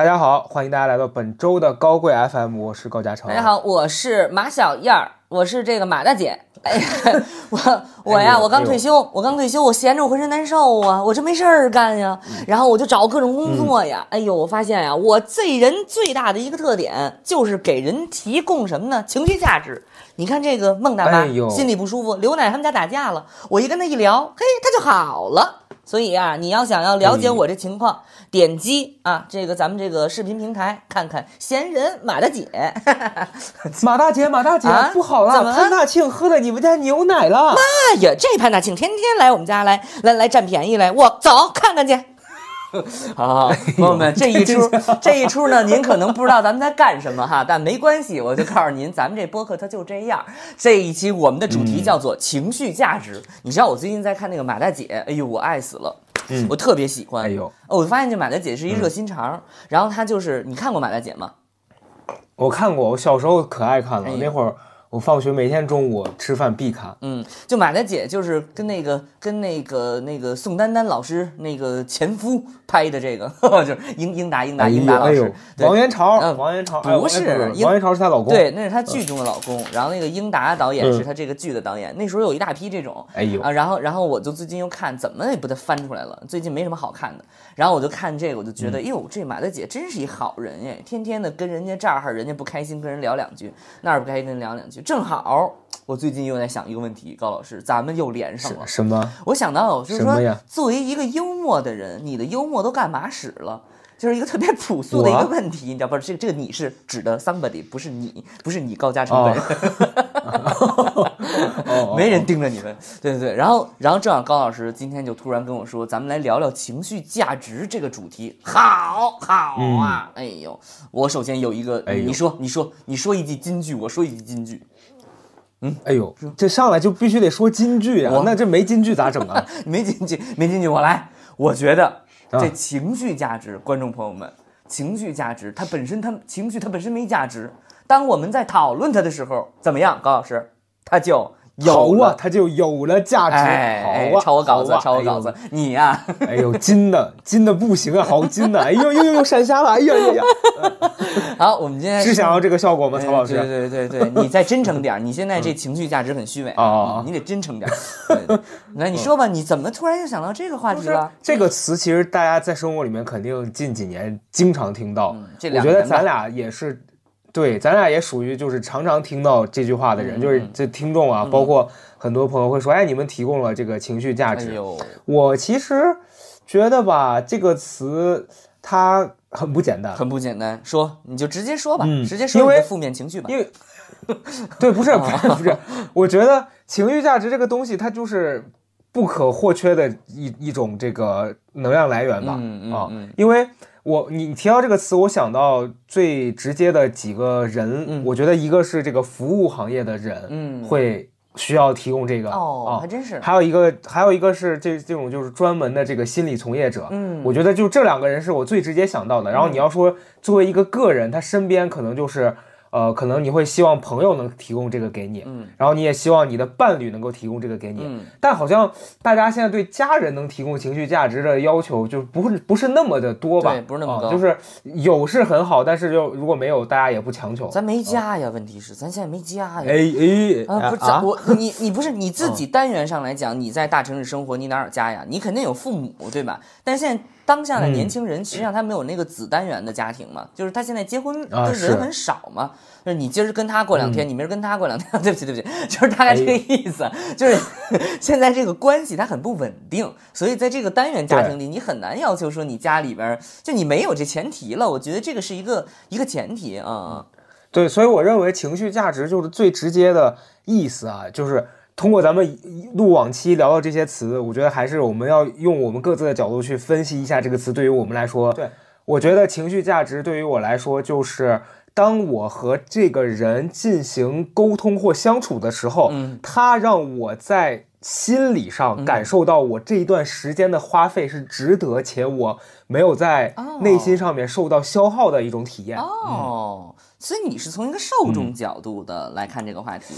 大家好，欢迎大家来到本周的高贵 FM，我是高嘉诚。大家，好，我是马小燕儿，我是这个马大姐。哎呀，我我呀，我刚退休，我刚退休，我闲着我浑身难受啊，我这没事儿干呀，嗯然后我就找各种工作呀。哎呦，我发现呀，我这人最大的一个特点就是给人提供什么呢？情绪价值。你看这个孟大妈哎心里不舒服，刘奶他们家打架了，我一跟她一聊，嘿，她就好了。所以啊，你要想要了解哎我这情况，点击啊这个咱们这个视频平台看看闲人 马大姐。马大姐，马大姐，啊不好了，怎么潘大庆喝了你们家牛奶了。妈呀，这潘大庆天天来我们家来来来占便宜来，我走看看去。好，朋友们，这一出这一出呢，您可能不知道咱们在干什么哈，但没关系，我就告诉您，咱们这播客它就这样。这一期我们的主题叫做情绪价值。你知道我最近在看那个马大姐，哎呦，我爱死了。嗯我特别喜欢。哎呦哦，我发现这马大姐是一热心肠，然后她就是你看过马大姐吗？我看过，我小时候可爱看了。哎那会儿我放学每天中午吃饭必看。嗯，就马大姐就是跟那个跟那个那个宋丹丹老师那个前夫拍的这个，就是英英达英达哎英达老师王元朝，嗯王元不是哎王元朝是她老公。对，那是她剧中的老公，然后那个英达导演是嗯她这个剧的导演。那时候有一大批这种，哎呦啊，然后然后我就最近又看，怎么也不得翻出来了，最近没什么好看的。然后我就看这个，我就觉嗯得，哟，这马大姐真是一好人哎，天天的跟人家这儿人家不开心，跟人聊两句，那儿不开心跟人聊两句，正好。我最近又在想一个问题，高老师，咱们又连上了。什么？我想到就是说作为一个幽默的人，你的幽默都干嘛使了？就是一个特别朴素的一个问题，你知道不？这个这个你是指的 somebody，不是你，不是你高嘉诚本人，哦 哦没人盯着你们。对对对，然后然后正好高老师今天就突然跟我说，咱们来聊聊情绪价值这个主题，好好啊！哎呦，我首先有一个，你说你说你说一句金句，我说一句金句，嗯？哎呦，这上来就必须得说金句啊我！那这没金句咋整啊？没金句，没金句，我来。我觉得啊。这情绪价值，观众朋友们，情绪价值它本身它情绪它本身没价值，当我们在讨论它的时候，怎么样，高老师，它就有啊，它就有了价值。哎，好啊，抄我稿子，抄我稿子，你呀、哎呦。金的金的不行啊，好金的！哎呦呦呦，闪瞎了！哎呀呀呀！好，我们今天是想要这个效果吗，哎曹老师？对对对对对，你再真诚点，你现在这情绪价值很虚伪哦哦哦你得真诚点 来，你说吧，你怎么突然又想到这个话题了？这个词其实大家在生活里面肯定近几年经常听到。我觉得咱俩也是，对，咱俩也属于就是常常听到这句话的人，嗯就是这听众啊，包括很多朋友会说，哎，你们提供了这个情绪价值。哎，我其实觉得吧，这个词它很不简单，很不简单，说你就直接说吧，嗯直接说你的负面情绪吧。因为对，不是不是 不是，我觉得情绪价值这个东西，它就是不可或缺的一一种这个能量来源吧。嗯嗯啊嗯，因为我你提到这个词，我想到最直接的几个人，嗯我觉得一个是这个服务行业的人，嗯会需要提供这个哦，啊还真是。还有一个，还有一个是这这种就是专门的这个心理从业者，嗯我觉得就这两个人是我最直接想到的。然后你要说作为一个个人，他身边可能就是呃，可能你会希望朋友能提供这个给你，嗯然后你也希望你的伴侣能够提供这个给你，嗯但好像大家现在对家人能提供情绪价值的要求就不是不是那么的多吧？对不是那么高啊就是有是很好，但是就如果没有，大家也不强求。咱没家呀，问题是咱现在没家呀。哎哎啊，不是，我你你不是你自己单元上来讲，你在大城市生活，你哪有家呀？你肯定有父母，对吧？但是现在当下的嗯年轻人，实际上他没有那个子单元的家庭嘛，就是他现在结婚的人很少嘛。就是你今儿跟他过两天，你明儿跟他过两天，对不起对不起，就是大概这个意思。就是 现在这个关系它很不稳定，所以在这个单元家庭里，你很难要求说你家里边儿就你没有这前提了。我觉得这个是一个一个前提啊。对，所以我认为情绪价值就是最直接的意思啊，就是通过咱们录往期聊到这些词，我觉得还是我们要用我们各自的角度去分析一下这个词对于我们来说。对，我觉得情绪价值对于我来说就是。当我和这个人进行沟通或相处的时候，嗯他让我在心理上感受到我这一段时间的花费是值得，且我没有在内心上面受到消耗的一种体验。哦，所以你是从一个受众角度的来看这个话题。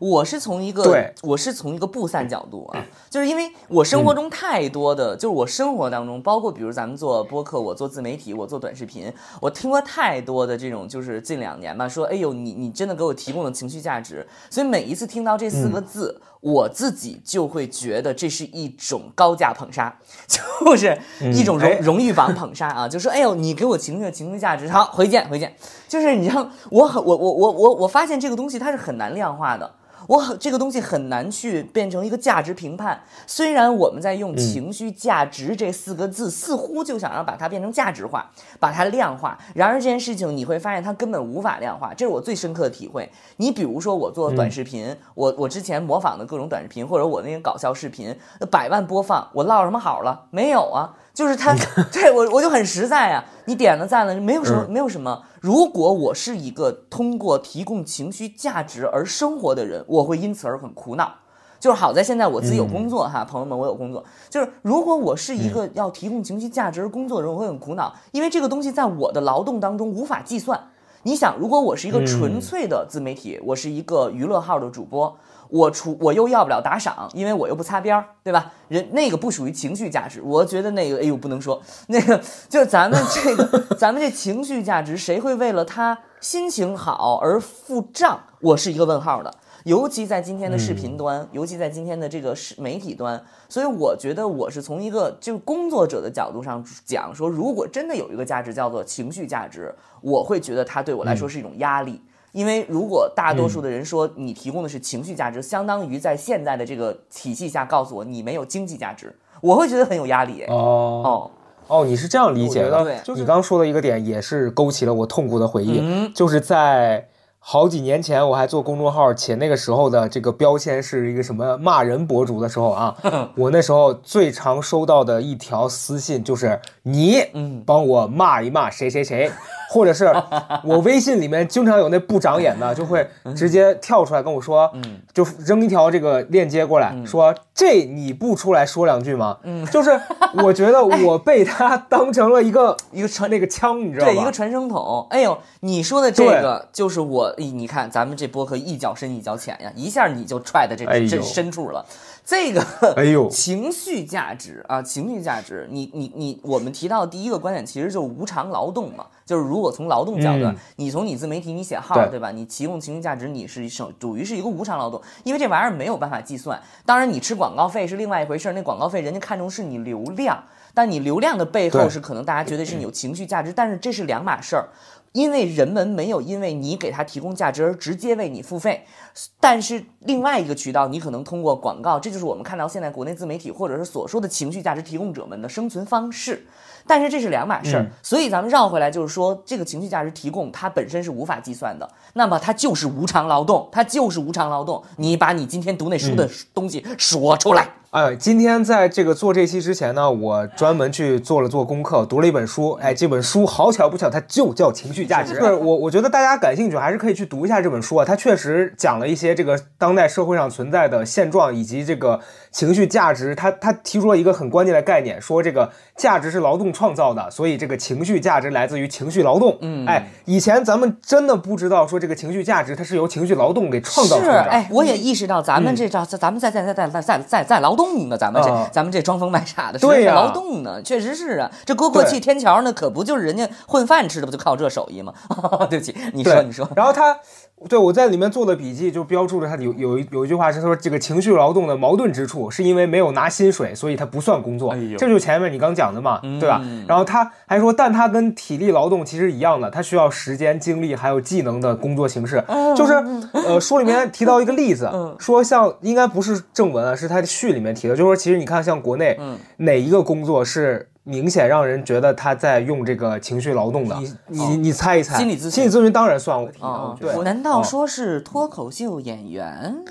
我是从一个，对。我是从一个布散角度啊，就是因为我生活中太多的，就是我生活当中，包括比如咱们做播客，我做自媒体，我做短视频，我听过太多的这种，就是近两年吧，说，哎呦，你你真的给我提供了情绪价值，所以每一次听到这四个字，我自己就会觉得这是一种高价捧杀，就是一种荣、哎。荣誉榜捧杀啊，就说，哎呦，你给我情绪的情绪价值，好，回见回见，就是你让，我很我我我我我发现这个东西它是很难量化的。我很这个东西很难去变成一个价值评判。虽然我们在用情绪价值这四个字，似乎就想要把它变成价值化，把它量化。然而这件事情你会发现它根本无法量化，这是我最深刻的体会。你比如说我做短视频，我我之前模仿的各种短视频，或者我那些搞笑视频，百万播放，我落什么好了？没有啊。就是他，对我我就很实在啊，你点了赞了，没有什么，没有什么。如果我是一个通过提供情绪价值而生活的人，我会因此而很苦恼。就是好在现在我自己有工作哈，朋友们，我有工作。就是如果我是一个要提供情绪价值而工作的人，我会很苦恼，因为这个东西在我的劳动当中无法计算。你想，如果我是一个纯粹的自媒体，我是一个娱乐号的主播。我除我又要不了打赏，因为我又不擦边儿，对吧？人那个不属于情绪价值，我觉得那个，哎呦，不能说那个，就咱们这个，咱们这情绪价值，谁会为了他心情好而付账？我是一个问号的。尤其在今天的视频端，尤其在今天的这个视媒体端，所以我觉得我是从一个就是工作者的角度上讲，说如果真的有一个价值叫做情绪价值，我会觉得它对我来说是一种压力。因为如果大多数的人说你提供的是情绪价值，相当于在现在的这个体系下告诉我你没有经济价值，我会觉得很有压力。哦。哦，哦，你是这样理解的。你刚刚说的一个点也是勾起了我痛苦的回忆，嗯。就是在好几年前我还做公众号，且那个时候的这个标签是一个什么骂人博主的时候啊，我那时候最常收到的一条私信就是你嗯。帮我骂一骂谁谁谁。或者是我微信里面经常有那不长眼的，就会直接跳出来跟我说，就扔一条这个链接过来，说这你不出来说两句吗？嗯就是我觉得我被他当成了一个 一个传那个枪，你知道吗？对，一个传声筒。哎呦，你说的这个就是我，你看咱们这播客一脚深一脚浅呀，一下你就踹的这这深处了。这个，哎呦情绪价值啊，情绪价值，你你你，我们提到的第一个观点其实就是无偿劳动嘛，就是如果从劳动角度，嗯你从你自媒体你写号对对吧？你提供情绪价值，你是属属于是一个无偿劳动，因为这玩意儿没有办法计算。当然，你吃广告费是另外一回事儿，那广告费人家看重是你流量，但你流量的背后是可能大家觉得是你有情绪价值，但是这是两码事儿。因为人们没有因为你给他提供价值而直接为你付费，但是另外一个渠道，你可能通过广告，这就是我们看到现在国内自媒体或者是所说的情绪价值提供者们的生存方式。但是这是两码事儿，嗯所以咱们绕回来就是说，这个情绪价值提供它本身是无法计算的，那么它就是无偿劳动，它就是无偿劳动。你把你今天读那书的东西说出来，哎，今天在这个做这期之前呢，我专门去做了做功课，读了一本书。哎，这本书好巧不巧，它就叫《情绪价值》。是我我觉得大家感兴趣，还是可以去读一下这本书啊。它确实讲了一些这个当代社会上存在的现状，以及这个情绪价值。它它提出了一个很关键的概念，说这个价值是劳动创造的所以这个情绪价值来自于情绪劳动嗯。哎以前咱们真的不知道说这个情绪价值它是由情绪劳动给创造出来的。哎我也意识到咱们这叫咱们在在在在在在在劳动呢咱们这咱们这装疯卖傻的是是在劳动呢确实是啊。这过过去天桥那可不就是人家混饭吃的不就靠这手艺吗？对不起你说你说。然后他对我在里面做的笔记就标注了他有有一有一句话是说这个情绪劳动的矛盾之处是因为没有拿薪水，所以他不算工作。哎这就是前面你刚讲的嘛，对吧？然后他还说，但他跟体力劳动其实一样的，他需要时间、精力还有技能的工作形式。就是呃，书里面提到一个例子，说像应该不是正文啊，是他的序里面提的，就是说其实你看像国内哪一个工作是。明显让人觉得他在用这个情绪劳动的，你你你猜一猜？心理咨询心理咨询当然算啊，对。难道哦说是脱口秀演员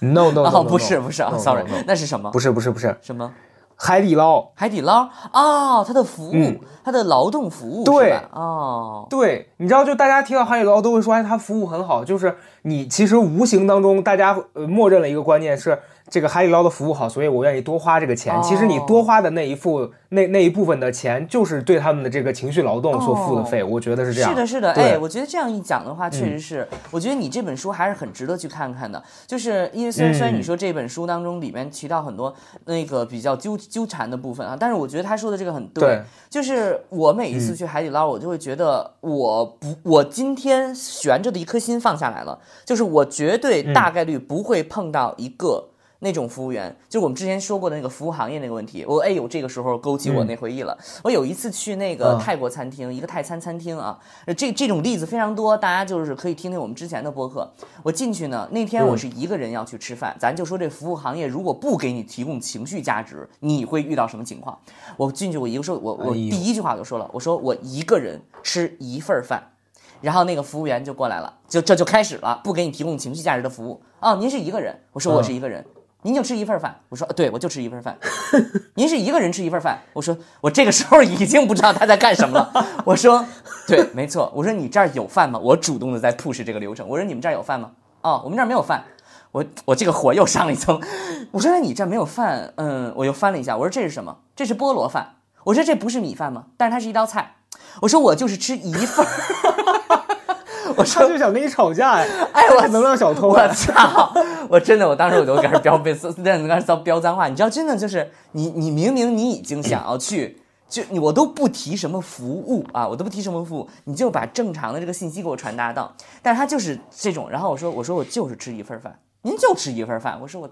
？no no no，, 哦，不是不是啊，sorry，no, no 那是什么？不是不是不是什么？海底捞。海底捞哦，他的服务嗯，他的劳动服务对？哦，对，你知道，就大家提到海底捞都会说，哎，他服务很好。就是你其实无形当中，大家呃默认了一个观念是，这个海底捞的服务好，所以我愿意多花这个钱。哦其实你多花的那一付那那一部分的钱，就是对他们的这个情绪劳动所付的费，我觉得是这样。是的，是的，对。哎，我觉得这样一讲的话，确实是，我觉得你这本书还是很值得去看看的。就是因为虽然虽然你嗯。说这本书当中里面提到很多那个比较纠纠缠的部分啊，但是我觉得他说的这个很对，对。就是我每一次去海底捞，我就会觉得我不，我今天悬着的一颗心放下来了，就是我绝对大概率不会碰到一个。那种服务员，就是我们之前说过的那个服务行业那个问题，我哎呦，这个时候勾起我那回忆了。我有一次去那个嗯泰国餐厅，一个泰餐餐厅啊，呃这这种例子非常多，大家就是可以听听我们之前的播客。我进去呢，那天我是一个人要去吃饭，咱就说这服务行业如果不给你提供情绪价值，你会遇到什么情况？我进去，我一个说，我我第一句话我就说了，我说我一个人吃一份儿饭。然后那个服务员就过来了，就这就开始了，不给你提供情绪价值的服务哦。您是一个人，我说我是一个人，您就吃一份饭，我说对，我就吃一份饭。您是一个人吃一份饭，我说我这个时候已经不知道他在干什么了。我说对，没错，我说你这儿有饭吗？我主动的在 push 这个流程。我说你们这儿有饭吗？哦，我们这儿没有饭。我我这个火又上了一层。我说那你这儿没有饭，嗯，我又翻了一下，我说这是什么？这是菠萝饭。我说这不是米饭吗？但是它是一道菜。我说我就是吃一份。我说他就想跟你吵架呀！哎我能量小偷我啊！操！我真的，我当时我就开始飙被，在那开始飙脏话。你知道，真的就是你，你明明你已经想要去，就你我都不提什么服务啊，我都不提什么服务，你就把正常的这个信息给我传达到。但是他就是这种，然后我说，我说我就是吃一份饭，您就吃一份饭，我说我。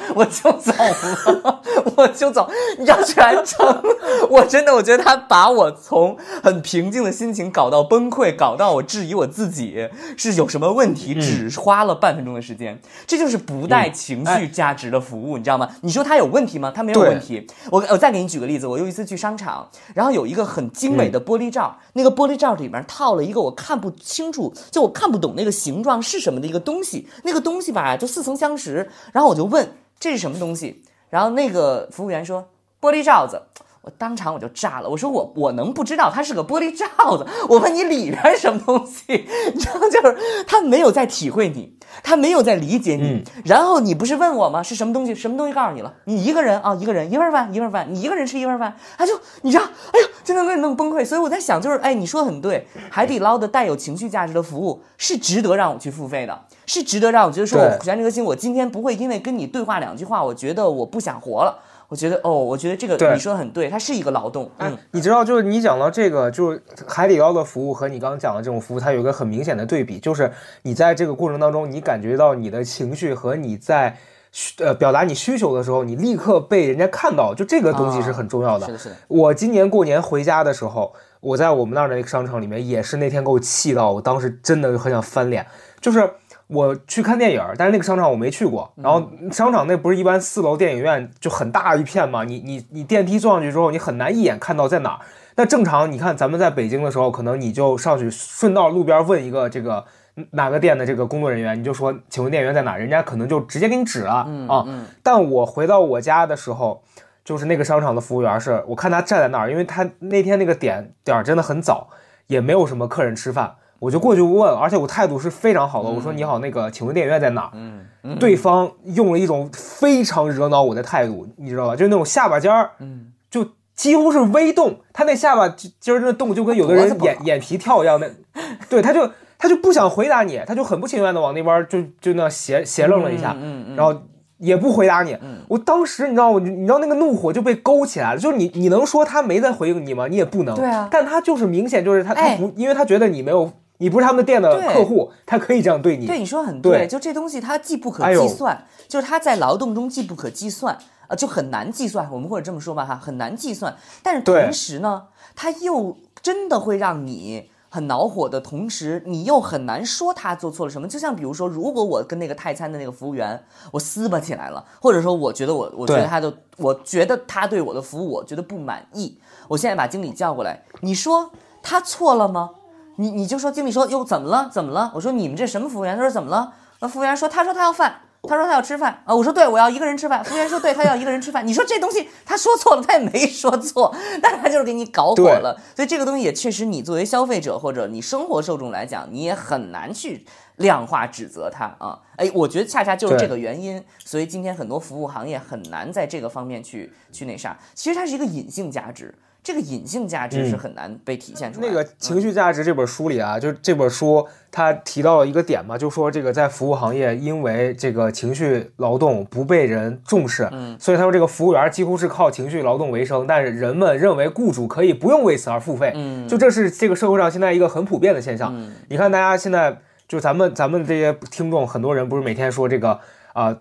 我就走了，我就走。你知道全程，我真的我觉得他把我从很平静的心情搞到崩溃，搞到我质疑我自己是有什么问题，只花了半分钟的时间。这就是不带情绪价值的服务，你知道吗？你说他有问题吗？他没有问题。我我再给你举个例子，我有一次去商场，然后有一个很精美的玻璃罩，那个玻璃罩里面套了一个我看不清楚，就我看不懂那个形状是什么的一个东西，那个东西吧就似曾相识，然后我就问这是什么东西，然后那个服务员说玻璃罩子。我当场我就炸了，我说我我能不知道它是个玻璃罩子？我问你里边是什么东西？你知道，就是他没有在体会你，他没有在理解你。然后你不是问我吗？是什么东西？什么东西告诉你了？你一个人啊，一个人一份饭一份饭，你一个人吃一份饭，他就你知道，哎呦，真的给你弄崩溃。所以我在想，就是哎，你说的很对，海底捞的带有情绪价值的服务是值得让我去付费的，是值得让我觉得说对我悬这颗心，我今天不会因为跟你对话两句话，我觉得我不想活了。我觉得哦，我觉得这个对你说的很对，它是一个劳动，嗯，你知道，就是你讲到这个，就是海底捞的服务和你刚刚讲的这种服务，它有一个很明显的对比，就是你在这个过程当中，你感觉到你的情绪和你在需呃表达你需求的时候，你立刻被人家看到，就这个东西是很重要的。是的，是的，我今年过年回家的时候，我在我们那儿的那个商场里面，也是那天给我气到，我当时真的很想翻脸。就是我去看电影，但是那个商场我没去过。然后商场那不是一般四楼电影院就很大一片嘛，你你你电梯坐上去之后，你很难一眼看到在哪儿。那正常，你看咱们在北京的时候，可能你就上去顺道路边问一个这个哪个店的这个工作人员，你就说请问电影院在哪，人家可能就直接给你指了啊。但我回到我家的时候，就是那个商场的服务员是我看他站在那儿，因为他那天那个点点儿真的很早，也没有什么客人吃饭，我就过去问，而且我态度是非常好的，我说你好，那个请问电影院在哪儿？嗯对方用了一种非常惹恼我的态度，你知道吧？就是那种下巴尖儿，嗯，就几乎是微动，他那下巴尖儿那动就跟有的人眼眼皮跳一样的，对，他就他就不想回答你，他就很不情愿的往那边就就那斜斜愣了一下，嗯嗯嗯然后也不回答你。我当时你知道我你知道那个怒火就被勾起来了，就是你你能说他没在回应你吗？你也不能。对啊但他就是明显就是他他哎不，因为他觉得你没有，你不是他们店的客户，他可以这样对你。对你说得很对就这东西它既不可计算，就是它在劳动中既不可计算，呃，就很难计算。我们或者这么说吧，哈，很难计算。但是同时呢，它又真的会让你很恼火的同时，你又很难说他做错了什么。就像比如说，如果我跟那个泰餐的那个服务员我撕巴起来了，或者说我觉得我我觉得他的我觉得他对我的服务我觉得不满意，我现在把经理叫过来，你说他错了吗？你你就说经理说哟怎么了怎么了？我说你们这什么服务员？他说怎么了？那服务员说他说他要饭。他说他要吃饭啊，我说对，我要一个人吃饭。服务员说对，他要一个人吃饭。你说这东西他说错了，他也没说错，但是他就是给你搞火了。所以这个东西也确实，你作为消费者或者你生活受众来讲，你也很难去量化指责他啊。哎，我觉得恰恰就是这个原因，所以今天很多服务行业很难在这个方面去去那啥。其实它是一个隐性价值。这个隐性价值是很难被体现出来。那个情绪价值这本书里啊，就这本书它提到了一个点嘛，就说这个在服务行业，因为这个情绪劳动不被人重视，嗯，所以他说这个服务员几乎是靠情绪劳动为生，但是人们认为雇主可以不用为此而付费，嗯，就这是这个社会上现在一个很普遍的现象。你看大家现在就咱们咱们这些听众，很多人不是每天说这个啊。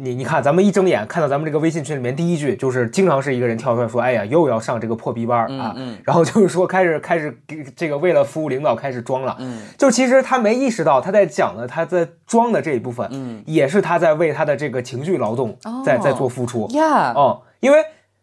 你你看，咱们一睁眼看到咱们这个微信群里面第一句就是经常是一个人跳出来说：“哎呀，又要上这个破逼班啊！” 然后就是说开始开始给这个为了服务领导开始装了。嗯，就其实他没意识到他在讲的他在装的这一部分，嗯，也是他在为他的这个情绪劳动在在做付出呀。哦，因为。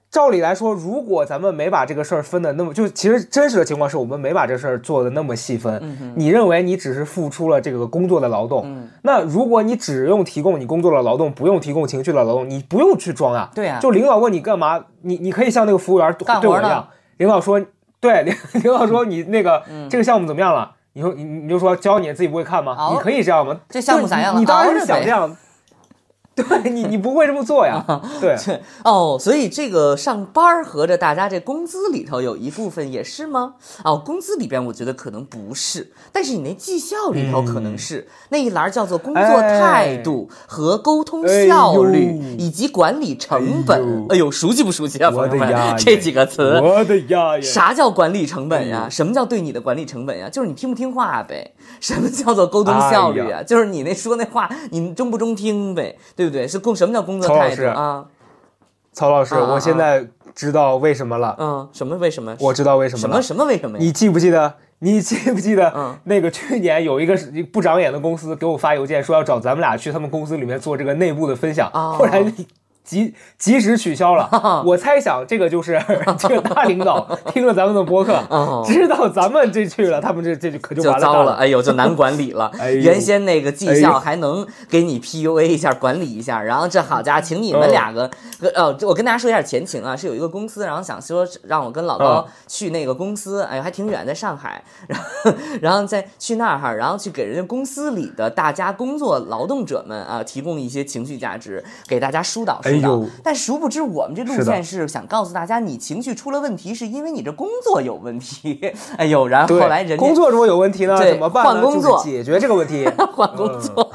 照理来说，如果咱们没把这个事儿分的那么，就其实真实的情况是我们没把这事儿做的那么细分。你认为你只是付出了这个工作的劳动，那如果你只用提供你工作的劳动，不用提供情绪的劳动，你不用去装啊。对啊，就领导问你干嘛，你你可以像那个服务员对我一样，领导说，对领 领导说你那个这个项目怎么样了？你说你你就说教你自己不会看吗？你可以这样吗？这项目咋样？你当然是想这样。对你，你不会这么做呀？对，哦，所以这个上班合着大家这工资里头有一部分也是吗？哦，工资里边我觉得可能不是，但是你那绩效里头可能是那一栏叫做工作态度和沟通效率以及管理成本。哎呦，熟悉不熟悉啊，朋友们？这几个词，我的呀！啥叫管理成本呀？什么叫对你的管理成本呀？就是你听不听话呗。什么叫做沟通效率啊？就是你那说那话，你中不中听呗？对。对不对？是工什么叫工作态度啊？曹老师，我现在知道为什么了。嗯，什么为什么？我知道为什么。什么什么为什么？你记不记得？你记不记得？嗯，那个去年有一个不长眼的公司给我发邮件说要找咱们俩去他们公司里面做这个内部的分享，后来。及及时取消了，我猜想这个就是 这个大领导听了咱们的播客，知道咱们这去了，他们这这就可就完了，哎呦，就难管理了。原先那个绩效还能给你 PUA 一下，管理一下，然后这好家伙，请你们两个，呃，我跟大家说一下前情啊，是有一个公司，然后想说让我跟老高去那个公司，哎，还挺远，在上海，然后然后再去那儿哈，然后去给人家公司里的大家工作劳动者们啊，提供一些情绪价值，给大家疏导。但殊不知，我们这路线是想告诉大家，你情绪出了问题，是因为你这工作有问题。哎呦，然后后来人工作如果有问题呢，怎么办？换工作解决这个问题，换工作，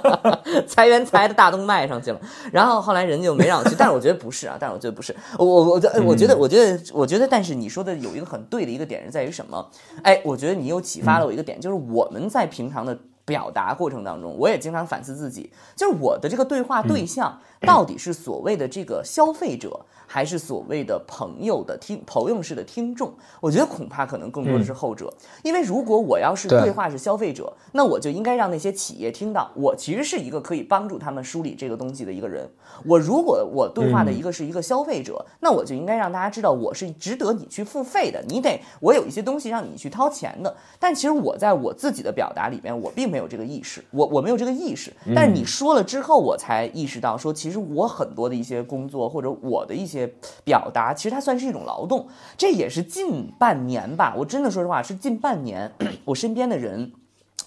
裁员裁的大动脉上去了。然后后来人就没让我去，但是我觉得不是啊，但是我觉得不是。我我我我觉得我觉得我觉得，但是你说的有一个很对的一个点是在于什么？哎，我觉得你又启发了我一个点，就是我们在平常的。表达过程当中，我也经常反思自己，就是我的这个对话对象到底是所谓的这个消费者。还是所谓的朋友的听朋友式的听众，我觉得恐怕可能更多的是后者。因为如果我要是对话是消费者，那我就应该让那些企业听到我其实是一个可以帮助他们梳理这个东西的一个人。我如果我对话的一个是一个消费者，那我就应该让大家知道我是值得你去付费的。你得我有一些东西让你去掏钱的。但其实我在我自己的表达里面，我并没有这个意识，我我没有这个意识。但是你说了之后，我才意识到说，其实我很多的一些工作或者我的一些。表达其实它算是一种劳动，这也是近半年吧。我真的说实话，是近半年，我身边的人，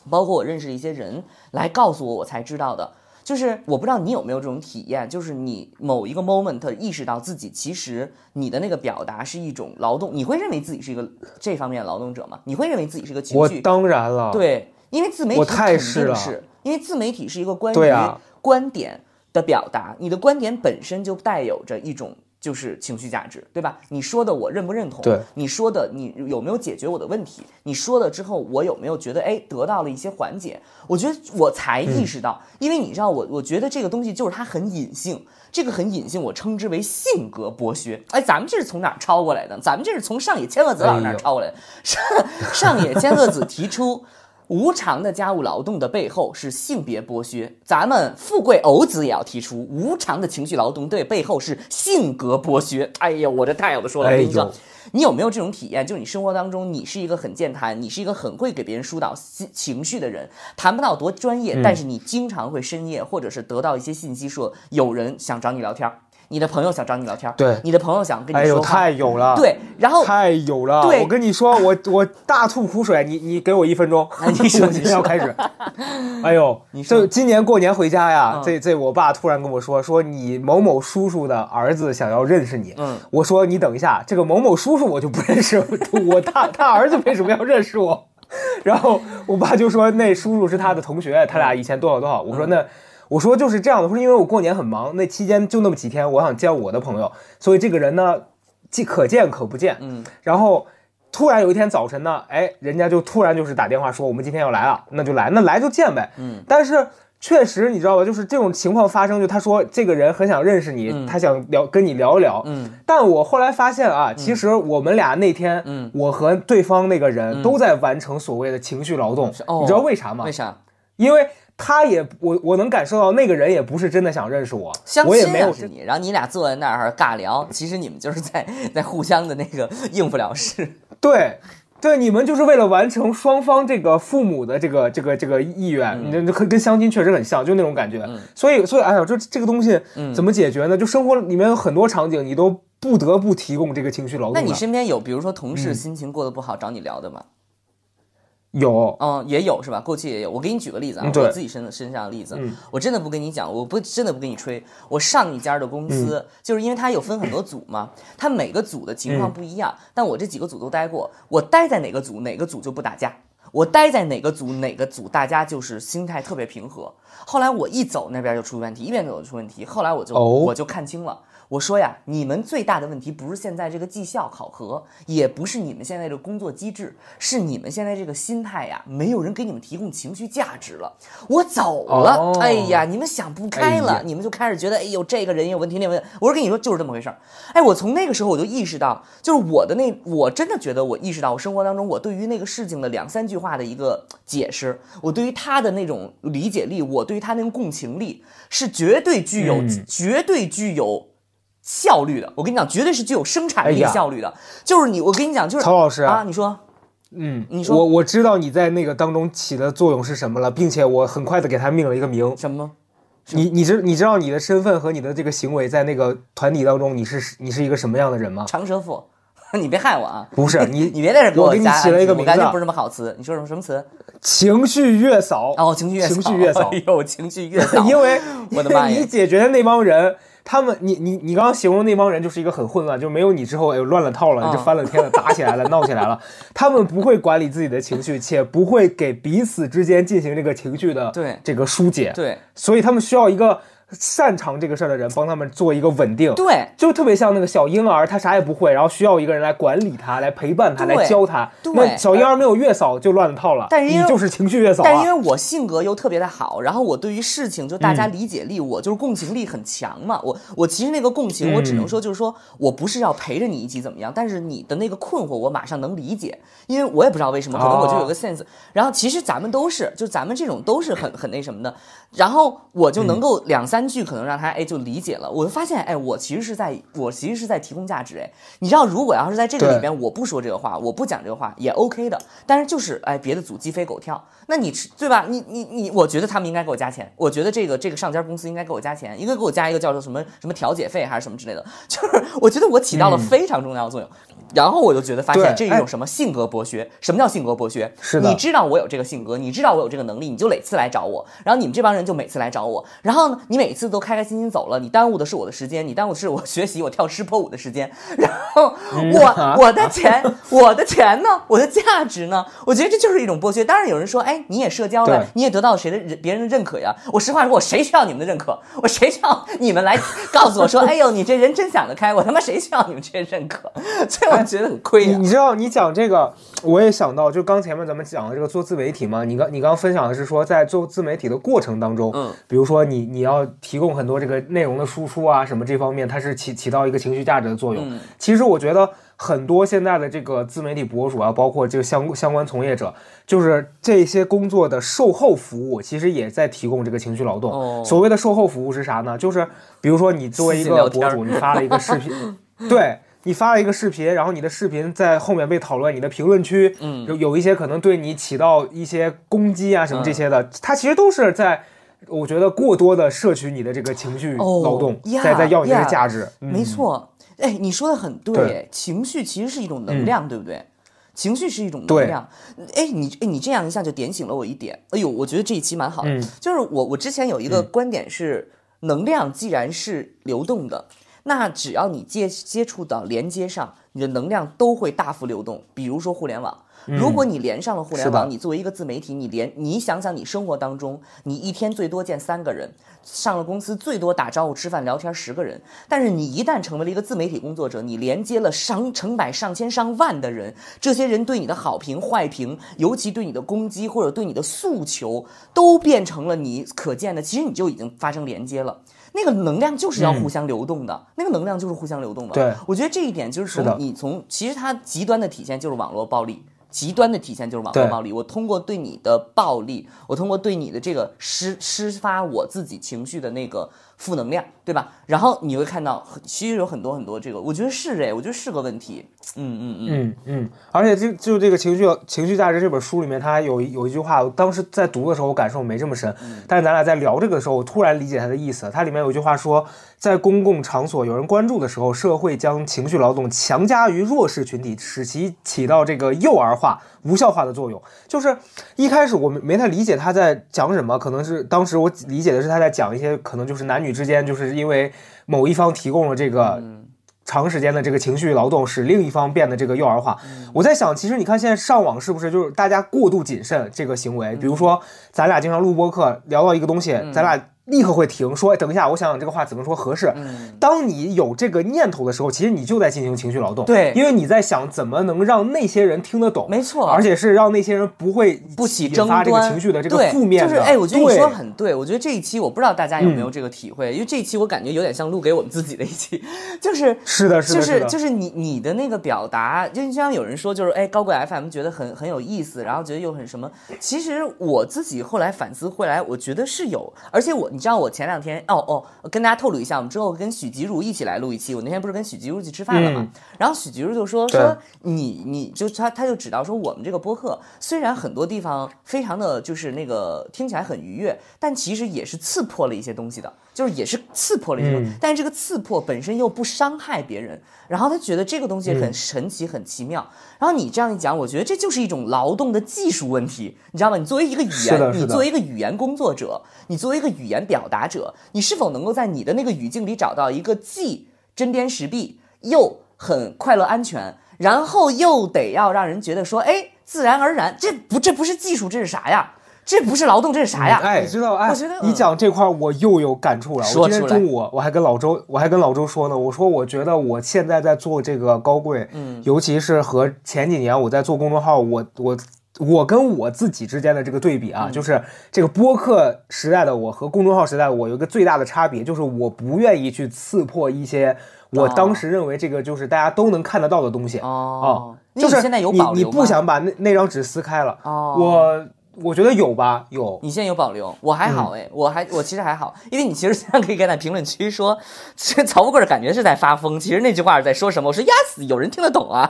包括我认识的一些人来告诉我，我才知道的。就是我不知道你有没有这种体验，就是你某一个 moment 意识到自己其实你的那个表达是一种劳动，你会认为自己是一个这方面劳动者吗？你会认为自己是个情绪？我当然了，对，因为自媒体肯定是因为自媒体是一个关于观点的表达，你的观点本身就带有着一种。就是情绪价值，对吧？你说的我认不认同？对，你说的你有没有解决我的问题？你说了之后，我有没有觉得哎得到了一些缓解？我觉得我才意识到，因为你知道我，我觉得这个东西就是它很隐性，这个很隐性，我称之为性格剥削。哎，咱们这是从哪儿抄过来的？咱们这是从上野千鹤子老师那儿抄过来的。上上野千鹤子提出。无偿的家务劳动的背后是性别剥削，咱们富贵偶子也要提出，无偿的情绪劳动对背后是性格剥削。哎呀，我这太有的说了，我跟你说哎呦。你有没有这种体验？就是你生活当中，你是一个很健谈，你是一个很会给别人疏导情情绪的人，谈不到多专嗯业，但是你经常会深夜或者是得到一些信息，说有人想找你聊天儿，你的朋友想找你聊天儿，对你的朋友想跟哎呦，你说话，太有了，对，然后太有了！对我跟你说，我我大吐苦水，你你给我一分钟，哎你说我今天要开始。哎呦，你说这今年过年回家呀，嗯这这我爸突然跟我说，说你某某叔叔的儿子想要认识你。嗯，我说你等一下，这个某某叔叔我就不认识，我他他儿子为什么要认识我？然后我爸就说那叔叔是他的同学，他俩以前多少多少。我说那。我说就是这样的，我说因为我过年很忙，那期间就那么几天，我想见我的朋友，所以这个人呢，既可见可不见。嗯，然后突然有一天早晨呢，哎，人家就突然就是打电话说我们今天要来了，那就来，那来就见呗。嗯，但是确实你知道吧，就是这种情况发生，就他说这个人很想认识你，嗯他想聊跟你聊一聊。嗯，但我后来发现啊，其实我们俩那天，嗯我和对方那个人都在完成所谓的情绪劳动，哦你知道为啥吗为？啥？因为他也我我能感受到那个人也不是真的想认识我，相我也没有亲啊是你，然后你俩坐在那儿尬聊，其实你们就是在在互相的那个应付了事。对，对，你们就是为了完成双方这个父母的这个这个这个意愿，你这跟跟相亲确实很像，就那种感觉。嗯所以，所以，哎呀，就这个东西怎么解决呢？就生活里面有很多场景，你都不得不提供这个情绪劳动。那你身边有比如说同嗯事心情过得不好找你聊的吗？有，嗯，也有是吧？过去也有。我给你举个例子啊，我自己身身上的例子，嗯我真的不跟你讲，我不真的不跟你吹。我上一家的公司，嗯就是因为它有分很多组嘛，它每个组的情况嗯不一样，但我这几个组都待过，我待在哪个组，哪个组就不打架。我待在哪个组，哪个组大家就是心态特别平和。后来我一走，那边就出问题，一边走就出问题。后来我就、哦我就看清了，我说呀，你们最大的问题不是现在这个绩效考核，也不是你们现在这个工作机制，是你们现在这个心态呀，没有人给你们提供情绪价值了。我走了，哦哎呀，你们想不开了，哎你们就开始觉得，哎呦，这个人有问题，那个问题。我说跟你说，就是这么回事儿。哎，我从那个时候我就意识到，就是我的那，我真的觉得我意识到，我生活当中我对于那个事情的两三句话的一个解释，我对于他的那种理解力，我对于他那种共情力，是绝对具有、嗯绝对具有。效率的，我跟你讲，绝对是具有生产力效率的。就是你，我跟你讲，就是曹老师啊，你说嗯，你说我我知道你在那个当中起的作用是什么了，并且我很快的给他命了一个名。什么？你你知你知道你的身份和你的这个行为在那个团体当中，你是你是一个什么样的人吗？长舌妇，你别害我啊！不是你你别在这给我给你起了一个名字不是什么好词。你说什么什么词？情绪月嫂哦，情绪月嫂，情绪月嫂 哎呦，情绪月嫂，因为我的妈呀你解决的那帮人，他们你你你刚刚形容那帮人就是一个很混乱，就没有你之后哎乱了套了，嗯就翻了天了，打起来了，闹起来了。他们不会管理自己的情绪，且不会给彼此之间进行这个情绪的对。这个疏解，对。所以他们需要一个擅长这个事儿的人帮他们做一个稳定。对就特别像那个小婴儿，他啥也不会，然后需要一个人来管理他，来陪伴他，来教他。对那小婴儿没有月嫂就乱了套了，但是因为你就是情绪月嫂啊。但是因为我性格又特别的好，然后我对于事情就大嗯家理解力，我就是共情力很强嘛。我我其实那个共情，我只嗯能说就是说我不是要陪着你一起怎么样，但是你的那个困惑我马上能理解，因为我也不知道为什么，可能我就有个 sense。然后其实咱们都是，就咱们这种都是很很那什么的，然后我就能够两三句可能让他哎就理解了。我就发现哎，我其实是在我其实是在提供价值哎。你知道，如果要是在这个里边我不说这个话，我不讲这个话也 OK 的，但是就是哎别的组鸡飞狗跳，那你对吧？你你你，我觉得他们应该给我加钱，我觉得这个这个上家公司应该给我加钱，应该给我加一个叫做什么什么调解费还是什么之类的，就是我觉得我起到了非常重要的作用。然后我就觉得发现这一种什么性格剥削，什么叫性格剥削？是的。你知道我有这个性格，你知道我有这个能力，你就每次来找我，然后你们这帮人就每次来找我，然后呢，你每次都开开心心走了，你耽误的是我的时间，你耽误的是我学习我跳湿坡舞的时间，然后我我的钱，我的钱呢，我的价值呢？我觉得这就是一种剥削。当然有人说，哎，你也社交了，你也得到谁的人别人的认可呀？我实话说，我谁需要你们的认可？我谁需要你们来告诉我说，哎呦，你这人真想得开？我他妈谁需要你们这些认可？所以我觉得很亏呀。你你知道，你讲这个，我也想到，就刚前面咱们讲的这个做自媒体嘛，你刚你刚刚分享的是说，在做自媒体的过程当中，嗯，比如说你你要提供很多这个内容的输出啊，什么这方面，它是起起到一个情绪价值的作用。嗯其实我觉得很多现在的这个自媒体博主啊，包括这个相相关从业者，就是这些工作的售后服务，其实也在提供这个情绪劳动。哦所谓的售后服务是啥呢？就是比如说你作为一个博主，你发了一个视频，对。你发了一个视频，然后你的视频在后面被讨论，你的评论区，嗯有有一些可能对你起到一些攻击啊什么这些的，嗯它其实都是在，我觉得过多的摄取你的这个情绪哦劳动，呀在在要你这个价值。嗯没错，哎，你说的很对，情绪其实是一种能量，对不对？情绪是一种能量，哎，你哎，你这样一下就点醒了我一点。哎呦，我觉得这一期蛮好的。嗯就是我我之前有一个观点是，能量既然是流动的，那只要你接接触到连接上，你的能量都会大幅流动。比如说互联网。如果你连上了互联网，你作为一个自媒体，你连你想想，你生活当中，你一天最多见三个人，上了公司最多打招呼、吃饭、聊天十个人。但是你一旦成为了一个自媒体工作者，你连接了上成百上千上万的人，这些人对你的好评、坏评，尤其对你的攻击或者对你的诉求，都变成了你可见的，其实你就已经发生连接了。那个能量就是要互相流动的，那个能量就是互相流动的。对我觉得这一点就是是的从你从其实它极端的体现就是网络暴力。极端的体现就是网络暴力。我通过对你的暴力，我通过对你的这个施施发我自己情绪的那个负能量，对吧？然后你会看到，其实有很多很多这个，我觉得是哎，我觉得是个问题。嗯嗯嗯，嗯嗯，而且就就这个情绪情绪价值这本书里面，它有有一句话，我当时在读的时候我感受没这么深，但是咱俩在聊这个的时候，我突然理解它的意思。它里面有一句话说，在公共场所有人关注的时候，社会将情绪劳动强加于弱势群体，使其起到这个幼儿化、无效化的作用。就是一开始我没没太理解他在讲什么，可能是当时我理解的是他在讲一些可能就是男女之间，就是因为某一方提供了这个。长时间的这个情绪劳动使另一方变得这个幼儿化。我在想，其实你看现在上网是不是就是大家过度谨慎这个行为？比如说，咱俩经常录播课，聊到一个东西，咱俩立刻会停，说哎等一下，我想想这个话怎么说合适。当你有这个念头的时候，其实你就在进行情绪劳动。对因为你在想怎么能让那些人听得懂，没错而且是让那些人不会不起争引发这个，情绪的这个负面的。就是哎，我觉得你说得很对。我觉得这一期我不知道大家有没有嗯这个体会，因为这一期我感觉有点像录给我们自己的一期，就是 是的，是的，的，就是就是你你的那个表达，就像有人说，就是哎，高贵 FM 觉得很很有意思，然后觉得又很什么。其实我自己后来反思回来，我觉得是有，而且我你知道，我前两天哦哦，跟大家透露一下，我们之后跟许吉如一起来录一期。我那天不是跟许吉如去吃饭了嘛，嗯然后许吉如就说说你你就他他就指到说我们这个播客虽然很多地方非常的就是那个听起来很愉悦，但其实也是刺破了一些东西的，就是也是刺破了一些东西，嗯但是这个刺破本身又不伤害别人，然后他觉得这个东西很神奇、很奇妙。然后你这样一讲，我觉得这就是一种劳动的技术问题，你知道吗？你作为一个语言，你作为一个语言工作者，你作为一个语言表达者，你是否能够在你的那个语境里找到一个既针砭时弊又很快乐安全，然后又得要让人觉得说，哎，自然而然，这不这不是技术，这是啥呀？这不是劳动，这是啥呀？哎，你知道哎，我觉得你讲这块儿我又有感触了。我今天中午我还跟老周，我还跟老周说呢，我说我觉得我现在在做这个高贵，嗯，尤其是和前几年我在做公众号，我我。我跟我自己之间的这个对比嗯啊，就是这个播客时代的我和公众号时代的我有一个最大的差别，就是我不愿意去刺破一些我当时认为这个就是大家都能看得到的东西。哦，那就是你现在有你你保留吗不想把那那张纸撕开了。哦我我觉得有吧，有。你现在有保留，我还好哎，我还我其实还好，因为你其实现在可以跟在评论区说，这曹富贵感觉是在发疯，其实那句话是在说什么？我说压死，有人听得懂啊。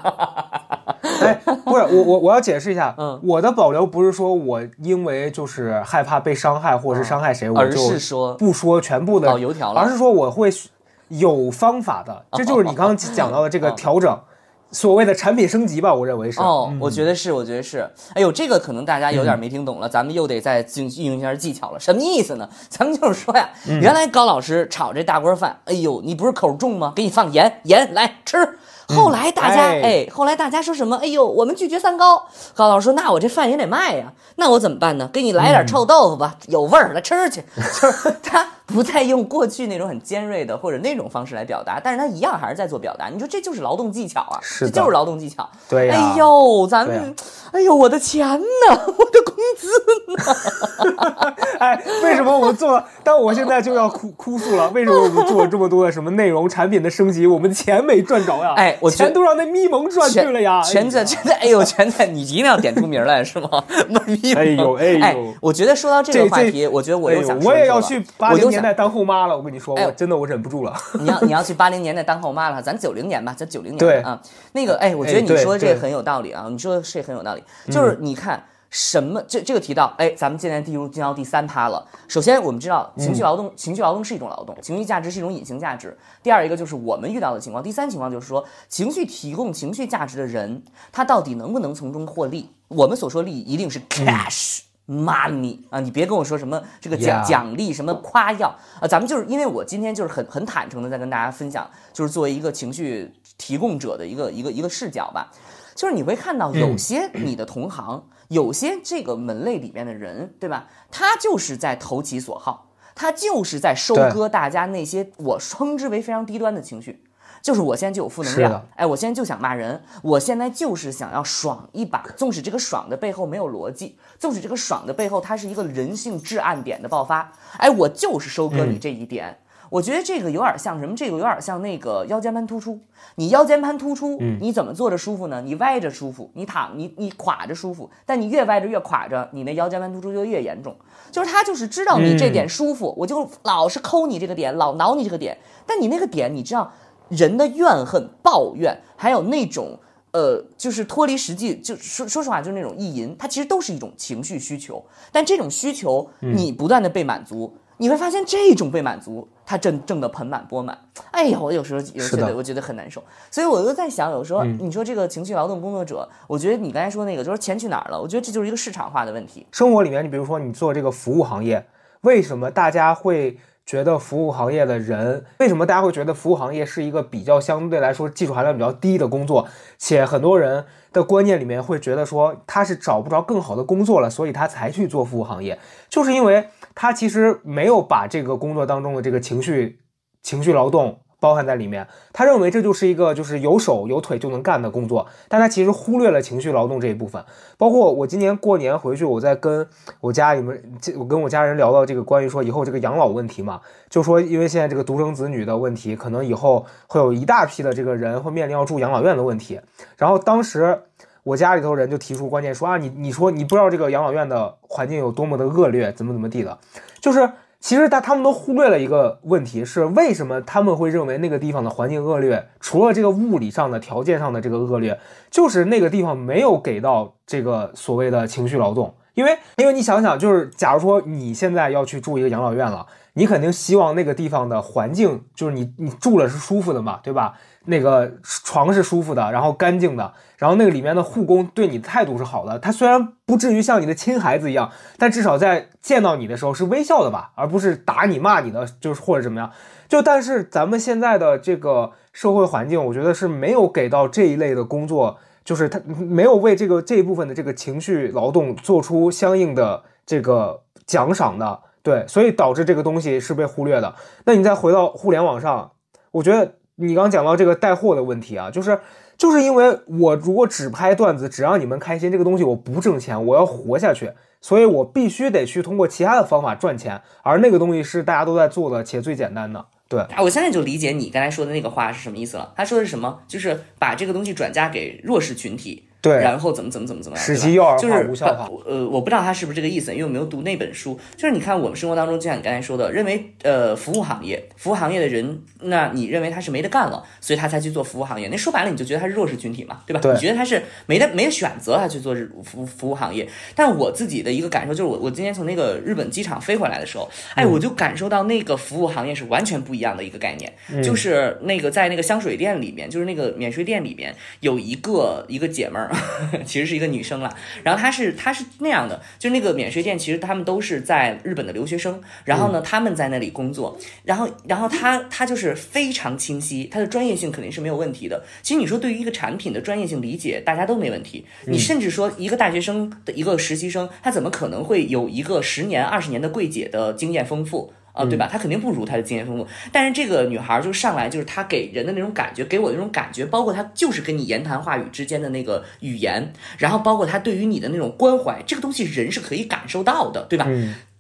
哎，不是我我我要解释一下，嗯。我的保留不是说我因为就是害怕被伤害或者是伤害谁，我而就是说不说全部的老油条了而是说我会有方法的，这就是你刚刚讲到的这个调整，所谓的产品升级吧，我认为是。哦，嗯我觉得是，我觉得是。哎呦，这个可能大家有点没听懂了，咱们又得再进运用一下技巧了。什么意思呢？咱们就是说呀，嗯原来高老师炒这大锅饭，哎呦，你不是口重吗？给你放盐，盐来吃。后来大家哎哎，后来大家说什么？哎呦，我们拒绝三高。高老师说，那我这饭也得卖呀，那我怎么办呢？给你来点臭豆腐吧，有味儿，来吃去。就是他不再用过去那种很尖锐的或者那种方式来表达，但是他一样还是在做表达。你说这就是劳动技巧啊，是这就是劳动技巧。对呀哎呦，咱哎呦，我的钱呢？我的工资呢？哎，为什么我们做了？但我现在就要哭哭诉了，为什么我们做了这么多的什么内容、产品的升级，我们钱没赚着呀？哎我钱都让那咪蒙赚去了呀！全在全在，哎呦，全在，你一定要点出名来是吗？咪蒙哎呦哎呦我觉得说到这个话题，我觉得我又想说我也要去年代当后妈了。我跟你说，哎我真的我忍不住了。你要你要去八零年代当后妈了，咱九零年吧，咱九零年啊。那个，哎，我觉得你说这个很有道理啊，你说的是很有道理。就是你看什么，这这个提到，哎，咱们现在进入进到第三趴了。首先，我们知道情绪劳动，情绪劳动是一种劳动，情绪价值是一种隐形价值。第二一个就是我们遇到的情况，第三情况就是说，情绪提供情绪价值的人，他到底能不能从中获利？我们所说利益一定是 cash。Money 啊，你别跟我说什么这个奖奖励什么夸耀啊，咱们就是因为我今天就是很很坦诚的在跟大家分享，就是作为一个情绪提供者的一个一个一个视角吧，就是你会看到有些你的同行，有些这个门类里面的人，对吧？他就是在投其所好，他就是在收割大家那些我称之为非常低端的情绪。就是我现在就有负能量哎，我现在就想骂人，我现在就是想要爽一把，纵使这个爽的背后没有逻辑，纵使这个爽的背后它是一个人性至暗点的爆发，哎，我就是收割你这一点。我觉得这个有点像什么？这个有点像那个腰间盘突出。你腰间盘突出，你怎么坐着舒服呢？你歪着舒服，你躺你你垮着舒服，但你越歪着越垮着，你那腰间盘突出就越严重。就是他就是知道你这点舒服，我就老是抠你这个点，老挠你这个点。但你那个点，你知道人的怨恨、抱怨，还有那种呃，就是脱离实际，就说说实话，就是那种意淫，它其实都是一种情绪需求。但这种需求，你不断的被满足，你会发现这种被满足，它挣挣得盆满钵满。哎呀，我有时候有时候我觉得很难受，所以我就在想，有时候你说这个情绪劳动工作者，我觉得你刚才说那个，就是钱去哪儿了？我觉得这就是一个市场化的问题。生活里面，你比如说你做这个服务行业，为什么大家会觉得服务行业的人，为什么大家会觉得服务行业是一个比较相对来说技术含量比较低的工作，且很多人的观念里面会觉得说他是找不着更好的工作了，所以他才去做服务行业，就是因为他其实没有把这个工作当中的这个情绪情绪劳动包含在里面，他认为这就是一个就是有手有腿就能干的工作，但他其实忽略了情绪劳动这一部分。包括我今年过年回去，我在跟我家里面，我跟我家人聊到这个关于说以后这个养老问题嘛，就说因为现在这个独生子女的问题，可能以后会有一大批的这个人会面临要住养老院的问题。然后当时我家里头人就提出关键说啊，你你说你不知道这个养老院的环境有多么的恶劣，怎么怎么地的，就是。其实他他们都忽略了一个问题，是为什么他们会认为那个地方的环境恶劣？除了这个物理上的条件上的这个恶劣，就是那个地方没有给到这个所谓的情绪劳动。因为因为你想想，就是假如说你现在要去住一个养老院了，你肯定希望那个地方的环境就是你你住了是舒服的嘛，对吧？那个床是舒服的，然后干净的，然后那个里面的护工对你的态度是好的。他虽然不至于像你的亲孩子一样，但至少在见到你的时候是微笑的吧，而不是打你骂你的，就是或者怎么样。就但是咱们现在的这个社会环境，我觉得是没有给到这一类的工作，就是他没有为这个这一部分的这个情绪劳动做出相应的这个奖赏的。对，所以导致这个东西是被忽略的。那你再回到互联网上，我觉得你刚讲到这个带货的问题啊，就是就是因为我如果只拍段子，只让你们开心，这个东西我不挣钱，我要活下去，所以我必须得去通过其他的方法赚钱，而那个东西是大家都在做的且最简单的。对，啊，我现在就理解你刚才说的那个话是什么意思了。他说的是什么？就是把这个东西转嫁给弱势群体，对然后怎么怎么怎么怎么样，使对吧其幼儿化就是无效化呃，我不知道他是不是这个意思，因为我没有读那本书。就是你看我们生活当中，就像你刚才说的，认为呃服务行业，服务行业的人，那你认为他是没得干了，所以他才去做服务行业。那说白了，你就觉得他是弱势群体嘛，对吧？对你觉得他是没得没得选择，他去做服务服务行业。但我自己的一个感受就是我，我今天从那个日本机场飞回来的时候，哎，我就感受到那个服务行业是完全不一样的一个概念。就是那个在那个香水店里面，就是那个免税店里面有一个一个姐们儿，其实是一个女生啦。然后她是她是那样的，就那个免税店，其实他们都是在日本的留学生，然后呢他们在那里工作，然后然后她她就是非常清晰，她的专业性肯定是没有问题的。其实你说对于一个产品的专业性理解，大家都没问题。你甚至说一个大学生的一个实习生，他怎么可能会有一个十年二十年的柜姐的经验丰富？啊，对吧？他肯定不如他的经验丰富，但是这个女孩就上来就是她给人的那种感觉，给我的那种感觉，包括她就是跟你言谈话语之间的那个语言，然后包括她对于你的那种关怀，这个东西人是可以感受到的，对吧？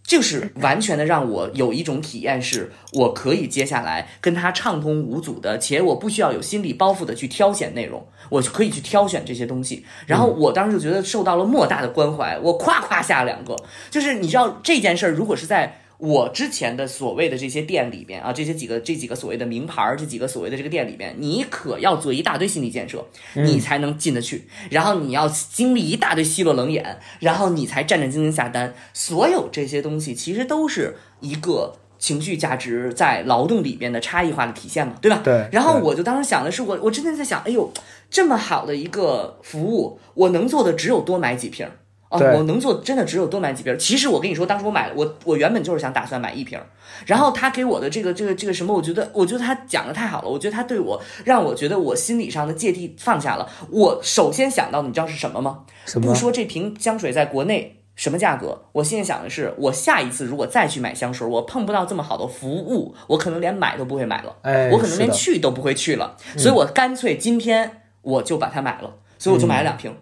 就是完全的让我有一种体验，是我可以接下来跟她畅通无阻的，且我不需要有心理包袱的去挑选内容，我就可以去挑选这些东西。然后我当时就觉得受到了莫大的关怀，我夸夸下两个，就是你知道这件事儿，如果是在。我之前的所谓的这些店里边啊，这些几个这几个所谓的名牌儿，这几个所谓的这个店里边，你可要做一大堆心理建设，你才能进得去。然后你要经历一大堆奚落冷眼，然后你才战战兢兢下单。所有这些东西其实都是一个情绪价值在劳动里边的差异化的体现嘛，对吧？对然后我就当时想的是，我我真的在想，哎呦，这么好的一个服务，我能做的只有多买几瓶儿。哦，我能做真的只有多买几瓶儿。其实我跟你说，当时我买了，我我原本就是想打算买一瓶儿，然后他给我的这个这个这个什么，我觉得我觉得他讲的太好了，我觉得他对我让我觉得我心理上的芥蒂放下了。我首先想到，你知道是什么吗？什么不说这瓶香水在国内什么价格，我现在想的是，我下一次如果再去买香水，我碰不到这么好的服务，我可能连买都不会买了，哎我可能连去都不会去了，所以我干脆今天我就把它买了，所以我就买了两瓶。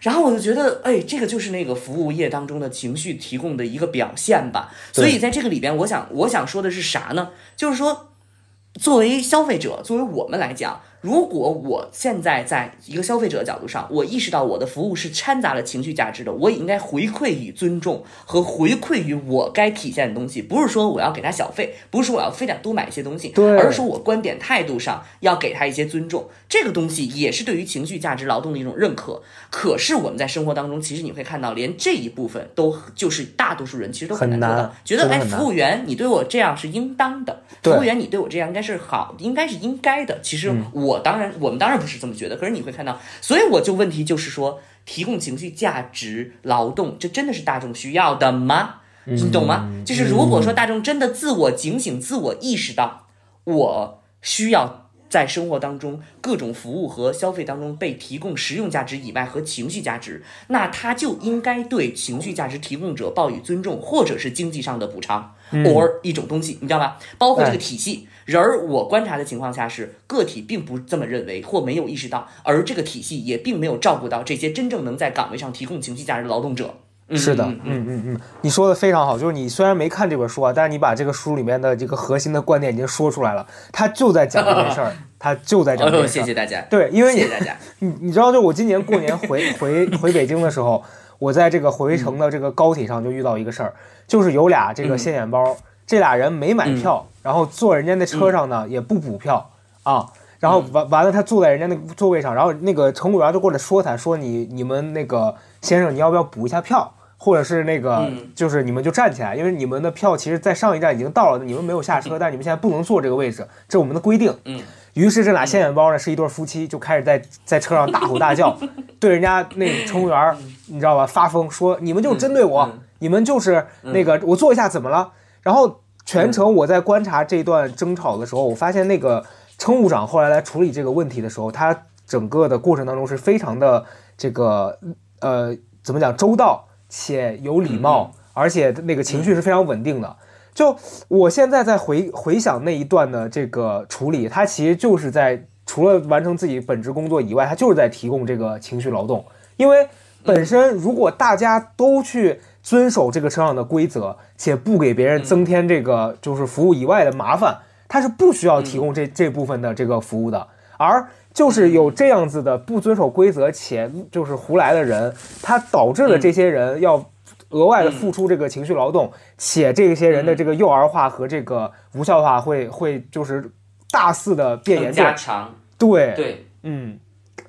然后我就觉得，哎，这个就是那个服务业当中的情绪提供的一个表现吧。所以在这个里边，我想我想说的是啥呢？就是说，作为消费者，作为我们来讲，如果我现在在一个消费者的角度上，我意识到我的服务是掺杂了情绪价值的，我也应该回馈与尊重和回馈于我该体现的东西，不是说我要给他小费，不是说我要非得多买一些东西，对而是说我观点态度上要给他一些尊重，这个东西也是对于情绪价值劳动的一种认可。可是我们在生活当中，其实你会看到，连这一部分都就是大多数人其实都很难做到，觉得哎，服务员你对我这样是应当的，服务员你对我这样应该是好，应该是应该的。其实我当然，我们当然不是这么觉得，可是你会看到，所以我就问题就是说，提供情绪价值劳动，这真的是大众需要的吗？你懂吗？就是如果说大众真的自我警醒、自我意识到，我需要在生活当中各种服务和消费当中被提供实用价值以外和情绪价值，那他就应该对情绪价值提供者报以尊重，或者是经济上的补偿、or 一种东西，你知道吧？包括这个哎体系。然而，我观察的情况下是，个体并不这么认为或没有意识到，而这个体系也并没有照顾到这些真正能在岗位上提供情绪价值的劳动者。嗯是的，嗯嗯嗯嗯，你说的非常好，就是你虽然没看这本书啊，但是你把这个书里面的这个核心的观点已经说出来了，他就在讲这件事儿，他就在讲这事儿。谢谢大家。对，因为你谢谢大家。你你知道，就我今年过年回回回北京的时候，我在这个回 程的这个高铁上就遇到一个事儿，就是有俩这个现眼包，这俩人没买票，然后坐人家那车上呢、也不补票啊。然后完完了，他坐在人家那个座位上，然后那个乘务员就过来说他，说你你们那个先生，你要不要补一下票，或者是那个、嗯。就是你们就站起来，因为你们的票其实在上一站已经到了，你们没有下车，但是你们现在不能坐这个位置，这是我们的规定。嗯，于是这俩现眼包呢是一对夫妻，就开始在在车上大吼大叫，对人家那乘务员，你知道吧，发疯说你们就针对我，嗯。你们就是那个我坐一下怎么了？然后全程我在观察这段争吵的时候，我发现那个乘务长后来来处理这个问题的时候，他整个的过程当中是非常的这个呃怎么讲周到且有礼貌，而且那个情绪是非常稳定的。就我现在在回回想那一段的这个处理，他其实就是在除了完成自己本职工作以外，他就是在提供这个情绪劳动。因为本身如果大家都去遵守这个车上的规则，且不给别人增添这个就是服务以外的麻烦，他是不需要提供这这部分的这个服务的。而就是有这样子的不遵守规则且就是胡来的人，他导致了这些人要额外的付出这个情绪劳动，且这些人的这个幼儿化和这个无效化会会就是大肆的变更严重加。强，对，对，嗯，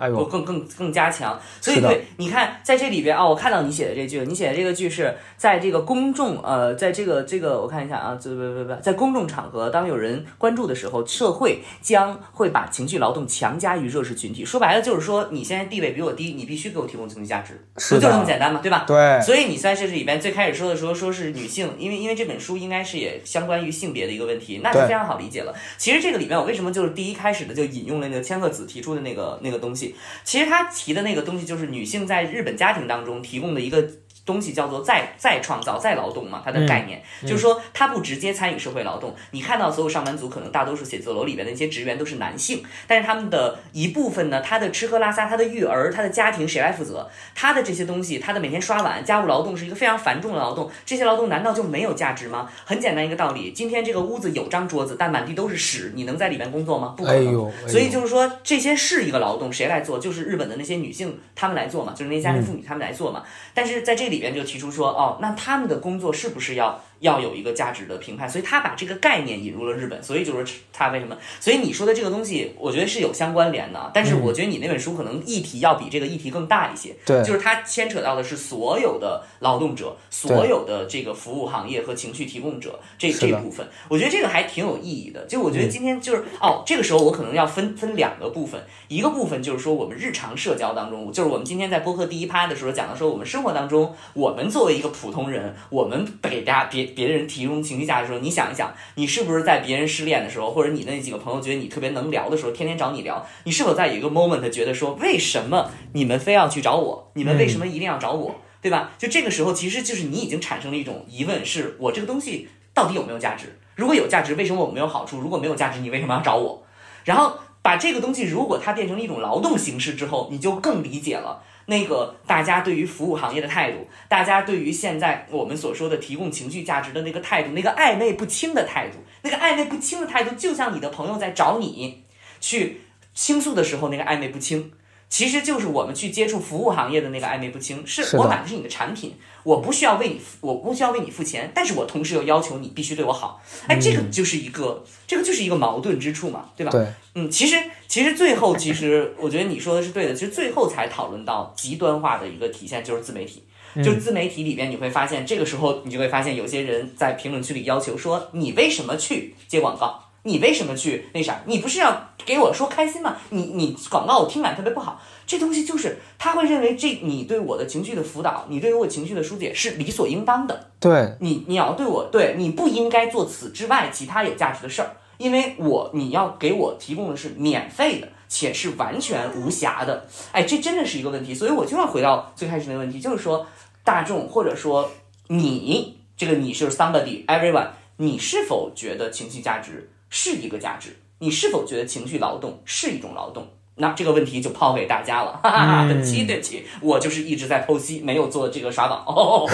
哎不呦，更更更加强。所以对，你看在这里边啊、我看到你写的这句，你写的这个句是在这个公众呃，在这个这个我看一下啊，这不不不，在公众场合，当有人关注的时候，社会将会把情绪劳动强加于弱势群体。说白了就是说，你现在地位比我低，你必须给我提供情绪价值，不就这么简单吗？对吧？对，所以你在这里边最开始说的时候，说是女性，因为因为这本书应该是也相关于性别的一个问题，那就非常好理解了。其实这个里面我为什么就是第一开始的就引用了那个千鹤子提出的那个那个东西，其实他提的那个东西就是女性在日本家庭当中提供的一个。东西叫做再再创造、再劳动嘛，它的概念、就是说他不直接参与社会劳动。你看到所有上班族，可能大多数写字楼里边的那些职员都是男性，但是他们的一部分呢，他的吃喝拉撒、他的育儿、他的家庭谁来负责？他的这些东西，他的每天刷碗、家务劳动是一个非常繁重的劳动，这些劳动难道就没有价值吗？很简单一个道理，今天这个屋子有张桌子，但满地都是屎，你能在里面工作吗？不可能。哎呦哎呦所以就是说，这些是一个劳动，谁来做？就是日本的那些女性她们来做嘛，就是那些家庭妇女她们来做嘛。但是在这里边就提出说，哦，那他们的工作是不是要要有一个价值的评判？所以他把这个概念引入了日本，所以就是他为什么？所以你说的这个东西，我觉得是有相关联的。但是我觉得你那本书可能议题要比这个议题更大一些，对就是它牵扯到的是所有的劳动者，所有的这个服务行业和情绪提供者这这部分，我觉得这个还挺有意义的。就我觉得今天就是、哦，这个时候我可能要分分两个部分，一个部分就是说我们日常社交当中，就是我们今天在播客第一趴的时候讲的说，我们生活当中，我们作为一个普通人，我们给大家别别人提供情绪价值的时候，你想一想，你是不是在别人失恋的时候，或者你的那几个朋友觉得你特别能聊的时候，天天找你聊，你是否在有一个 moment 觉得说，为什么你们非要去找我？你们为什么一定要找我？对吧？就这个时候，其实就是你已经产生了一种疑问：是我这个东西到底有没有价值？如果有价值，为什么我没有好处？如果没有价值，你为什么要找我？然后把这个东西，如果它变成了一种劳动形式之后，你就更理解了那个大家对于服务行业的态度，大家对于现在我们所说的提供情绪价值的那个态度，那个暧昧不清的态度，那个暧昧不清的态度，就像你的朋友在找你去倾诉的时候那个暧昧不清。其实就是我们去接触服务行业的那个暧昧不清，是我买的是你的产品，我不需要为你付，我不需要为你付钱，但是我同时又要求你必须对我好，哎，这个就是一个，这个就是一个矛盾之处嘛，对吧？对，嗯，其实其实最后，其实我觉得你说的是对的。其实最后才讨论到极端化的一个体现，就是自媒体。就自媒体里边，你会发现，这个时候你就会发现，有些人在评论区里要求说：“你为什么去接广告？你为什么去那啥？你不是要给我说开心吗？你你广告我听感特别不好。”这东西就是他会认为这你对我的情绪的辅导，你对于我情绪的疏解是理所应当的。对，你你要对我对你不应该做此之外其他有价值的事儿，因为我你要给我提供的是免费的，且是完全无瑕的。哎，这真的是一个问题，所以我就要回到最开始那个问题，就是说大众或者说你这个你是 somebody everyone，你是否觉得情绪价值是一个价值？你是否觉得情绪劳动是一种劳动？那这个问题就抛给大家了，哈哈哈。本期对不起，我就是一直在剖析，没有做这个刷榜。哦，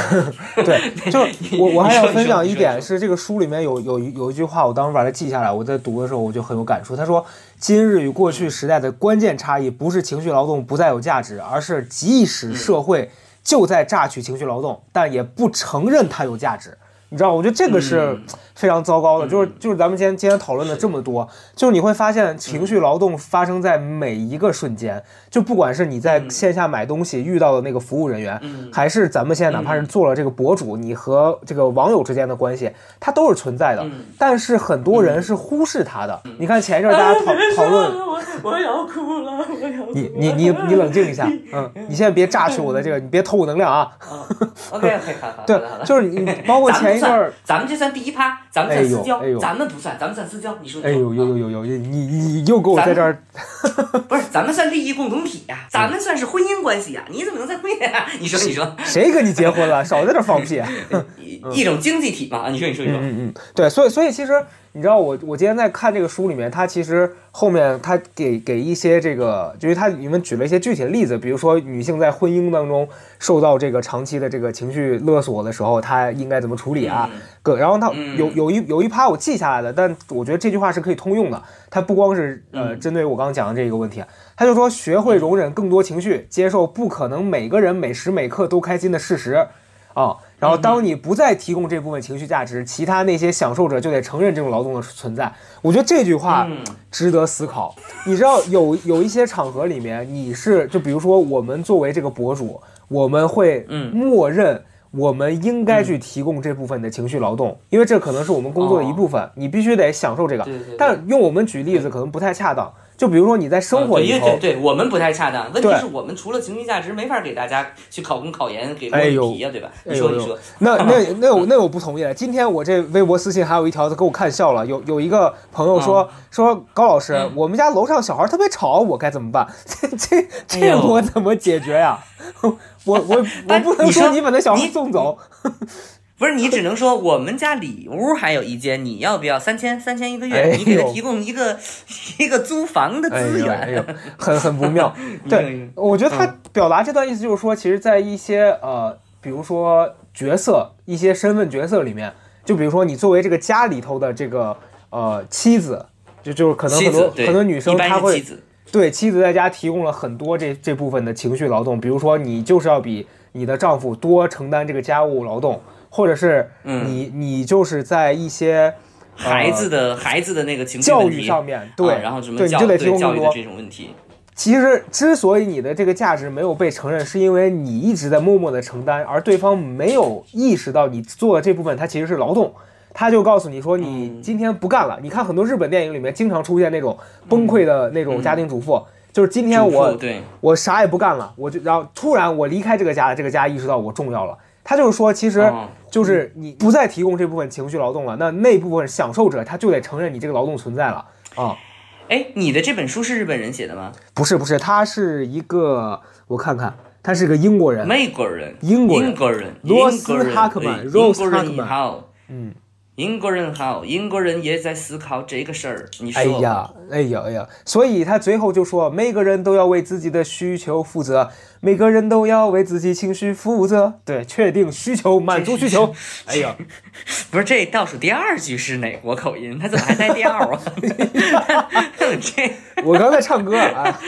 对，就是我我还要分享一点是这个书里面有有一有一句话，我当时把它记下来，我在读的时候我就很有感触。他说，今日与过去时代的关键差异不是情绪劳动不再有价值，而是即使社会就在榨取情绪劳动，但也不承认它有价值。你知道，我觉得这个是嗯。非常糟糕的，就是就是咱们今天今天讨论的这么多，就是你会发现情绪劳动发生在每一个瞬间，就不管是你在线下买东西遇到的那个服务人员，嗯。还是咱们现在哪怕是做了这个博主，你和这个网友之间的关系，它都是存在的。嗯。但是很多人是忽视它的。你看前一阵儿大家讨讨论，我我要哭了，我要哭了。你你你你冷静一下，嗯，你现在别榨取我的这个，你别偷我能量啊。OK OK，好好，对就是你包括前一阵儿，咱们这算第一趴，咱们算私交，哎哎咱们不算，咱们算私交。你说，哎呦呦呦呦呦，你你又给我在这儿，不是，咱们算利益共同体呀、咱们算是婚姻关系呀、你怎么能在婚姻啊？你说，你说，谁跟你结婚了？少在这儿放屁。一一种经济体嘛？啊，你说，你说，你说，嗯嗯，对，所以所以其实你知道我我今天在看这个书里面，它其实后面它给给一些这个，就是它里面举了一些具体的例子，比如说女性在婚姻当中受到这个长期的这个情绪勒索的时候，她应该怎么处理啊？各，然后它嗯有有一有一趴我记下来的，但我觉得这句话是可以通用的，它不光是呃嗯针对我刚刚讲的这个问题，他就说学会容忍更多情绪，接受不可能每个人每时每刻都开心的事实。啊，然后当你不再提供这部分情绪价值，其他那些享受者就得承认这种劳动的存在。我觉得这句话嗯值得思考。你知道有有一些场合里面，你是就比如说我们作为这个博主，我们会嗯默认我们应该去提供这部分的情绪劳动，因为这可能是我们工作的一部分，你必须得享受这个。对对对但用我们举例子可能不太恰当。就比如说你在生活对对对我们不太恰当。问题是我们除了情绪价值，没法给大家去考公考研，给模拟哎呦题呀，对吧？你说你说，那 那那我那我不同意了。今天我这微博私信还有一条，他给我看笑了。有有一个朋友说、说高老师，嗯我们家楼上小孩特别吵，我该怎么办？这这哎这我怎么解决呀？我我我不能说说你把那小孩送走。不是你只能说我们家里屋还有一间，你要不要三千？三千一个月，哎你给他提供一个 一个租房的哎资源。呦哎呦，很很不妙。哎 对，我觉得他表达这段意思就是说，其实，在一些呃，比如说角色、一些身份角色里面，就比如说你作为这个家里头的这个呃妻子，就就是可能很多很多女生她会对妻子在家提供了很多这这部分的情绪劳动，比如说你就是要比你的丈夫多承担这个家务劳动，或者是嗯你、你就是在一些呃孩子的孩子的那个教育上面，对，啊然后什么对，你教就得提对教育的供更多。这种问题。其实之所以你的这个价值没有被承认，是因为你一直在默默的承担，而对方没有意识到你做的这部分它其实是劳动。他就告诉你说，你嗯今天不干了。你看很多日本电影里面经常出现那种崩溃的那种家庭主妇，就是今天我对我啥也不干了，我就然后突然我离开这个家了，这个家意识到我重要了。他就是说，其实哦就是你不再提供这部分情绪劳动了，那那部分享受者他就得承认你这个劳动存在了啊。哎，你的这本书是日本人写的吗？不是不是，他是一个，我看看，他是个英国人，美国人，英国人英国人，罗斯哈克曼对 Rose 英国人好，嗯，英国人好，英国人也在思考这个事儿。你说，哎呀，哎呀，哎呀，所以他最后就说，每个人都要为自己的需求负责，每个人都要为自己情绪负责。对，确定需求，满足需求。哎呀，不是这倒数第二句是哪国口音？他怎么还带调啊？这 我刚才唱歌啊，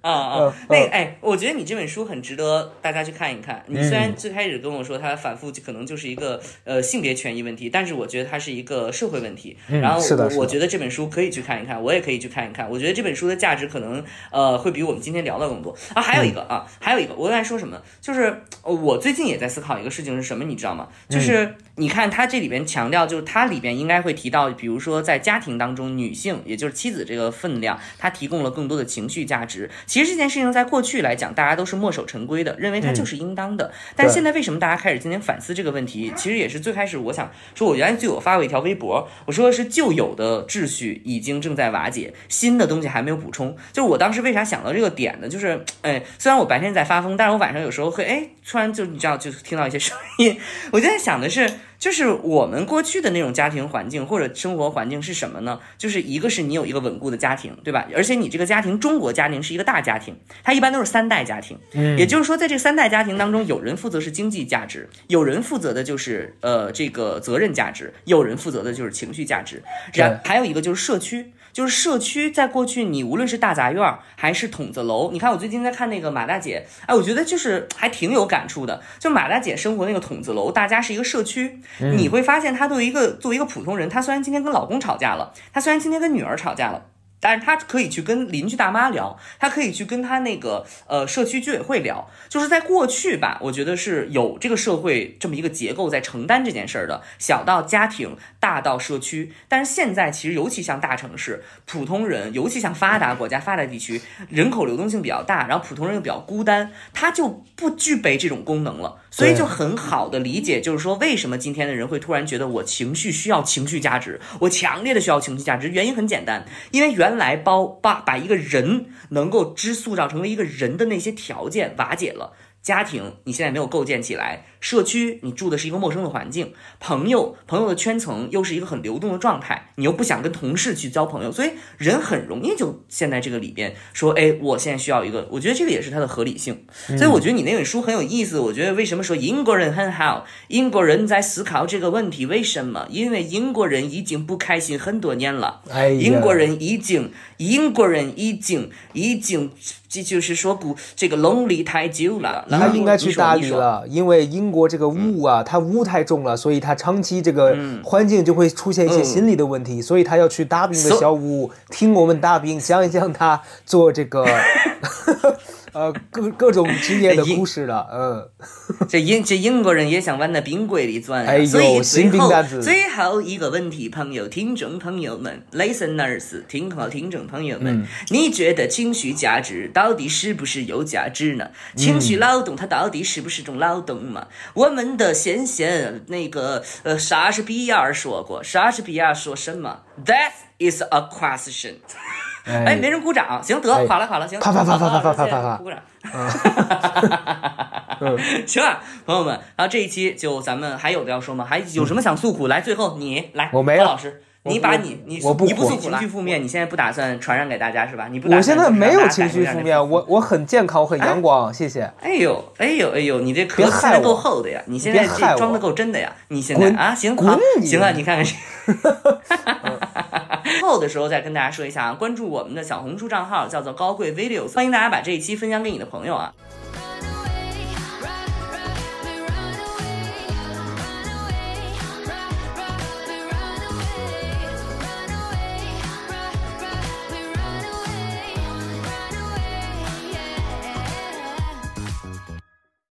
啊啊嗯，那哎，我觉得你这本书很值得大家去看一看。你虽然最开始跟我说它反复可能就是一个呃性别权益问题，但是我觉得它是一个社会问题。然后我我觉得这本书可以去看一看，我也可以去看一看。我觉得这本书的价值可能呃会比我们今天聊的更多啊。还有一个啊，还有一个，我刚才说什么？就是呃我最近也在思考一个事情是什么，你知道吗？就是你看它这里边强调，就是它里边应该会提到，比如说在家庭当中，女性也就是妻子这个分量，它提供了更多的情绪价值。其实这件事情在过去来讲，大家都是墨守成规的，认为它就是应当的。但现在为什么大家开始今天反思这个问题？其实也是最开始我想说，我原来就有发过一条微博，我说的是旧有的秩序已经正在瓦解，新的东西还没有补充。就是我当时为啥想到这个点呢？就是哎，虽然我白天在发疯，但是我晚上有时候会哎，突然就你知道就听到一些声音，我就在想的是。就是我们过去的那种家庭环境或者生活环境是什么呢？就是一个是你有一个稳固的家庭，对吧？而且你这个家庭，中国家庭是一个大家庭，它一般都是三代家庭。嗯也就是说，在这三代家庭当中，有人负责是经济价值，有人负责的就是呃这个责任价值，有人负责的就是情绪价值，然还有一个就是社区。就是社区，在过去你无论是大杂院儿还是筒子楼，你看我最近在看那个马大姐，哎，我觉得就是还挺有感触的。就马大姐生活那个筒子楼，大家是一个社区，你会发现她作为一个作为一个普通人，她虽然今天跟老公吵架了，她虽然今天跟女儿吵架了。但是他可以去跟邻居大妈聊，他可以去跟他那个呃社区居委会聊，就是在过去吧，我觉得是有这个社会这么一个结构在承担这件事儿的，小到家庭，大到社区。但是现在其实尤其像大城市，普通人，尤其像发达国家、发达地区，人口流动性比较大，然后普通人又比较孤单，他就不具备这种功能了。所以就很好的理解，就是说为什么今天的人会突然觉得我情绪需要情绪价值，我强烈的需要情绪价值。原因很简单，因为原来包把把一个人能够之塑造成为一个人的那些条件瓦解了。家庭你现在没有构建起来，社区你住的是一个陌生的环境，朋友朋友的圈层又是一个很流动的状态，你又不想跟同事去交朋友，所以人很容易就陷在这个里边，说，哎，我现在需要一个，我觉得这个也是它的合理性。所以我觉得你那本书很有意思。我觉得为什么说英国人很好？英国人在思考这个问题，为什么？因为英国人已经不开心很多年了。哎呀，英国人已经，英国人已经，已经，这就是说不，这个 lonely 太久了。然后他应该去大理了，因为英国这个雾啊，它雾太重了，所以它长期这个环境就会出现一些嗯心理的问题，所以他要去大兵的小屋，听我们大兵讲一讲他做这个 呃各各种经典的故事了，嗯，这英这英国人也想往那冰柜里钻呀、哎呦新兵后蛋子最后一个问题，朋友、听众朋友们，listeners，听好，听众朋友们，嗯你觉得情绪价值到底是不是有价值呢？情绪劳动它到底是不是种劳动嘛？我们的先贤那个呃莎士比亚说过，莎士比亚说什么？That is a question。哎，没人鼓掌，行得，哎垮了垮了，行，啪啪啪啪啪啪啪啪鼓掌。行啊，朋友们，然后这一期就咱们还有的要说吗？还有什么想诉苦？来，最后你来，我没了老师，你把你你我不你不诉苦情绪负面，你现在不打算传染给大家是吧？你不打算我现在没有情绪负面，我我很健康，我很阳光，谢谢。哎呦，哎呦，哎呦，你这壳塞的够厚的呀！你现在这装的够真的呀！你现在啊，行行啊，你看看这。后的时候再跟大家说一下啊，关注我们的小红书账号叫做高贵 videos，欢迎大家把这一期分享给你的朋友啊。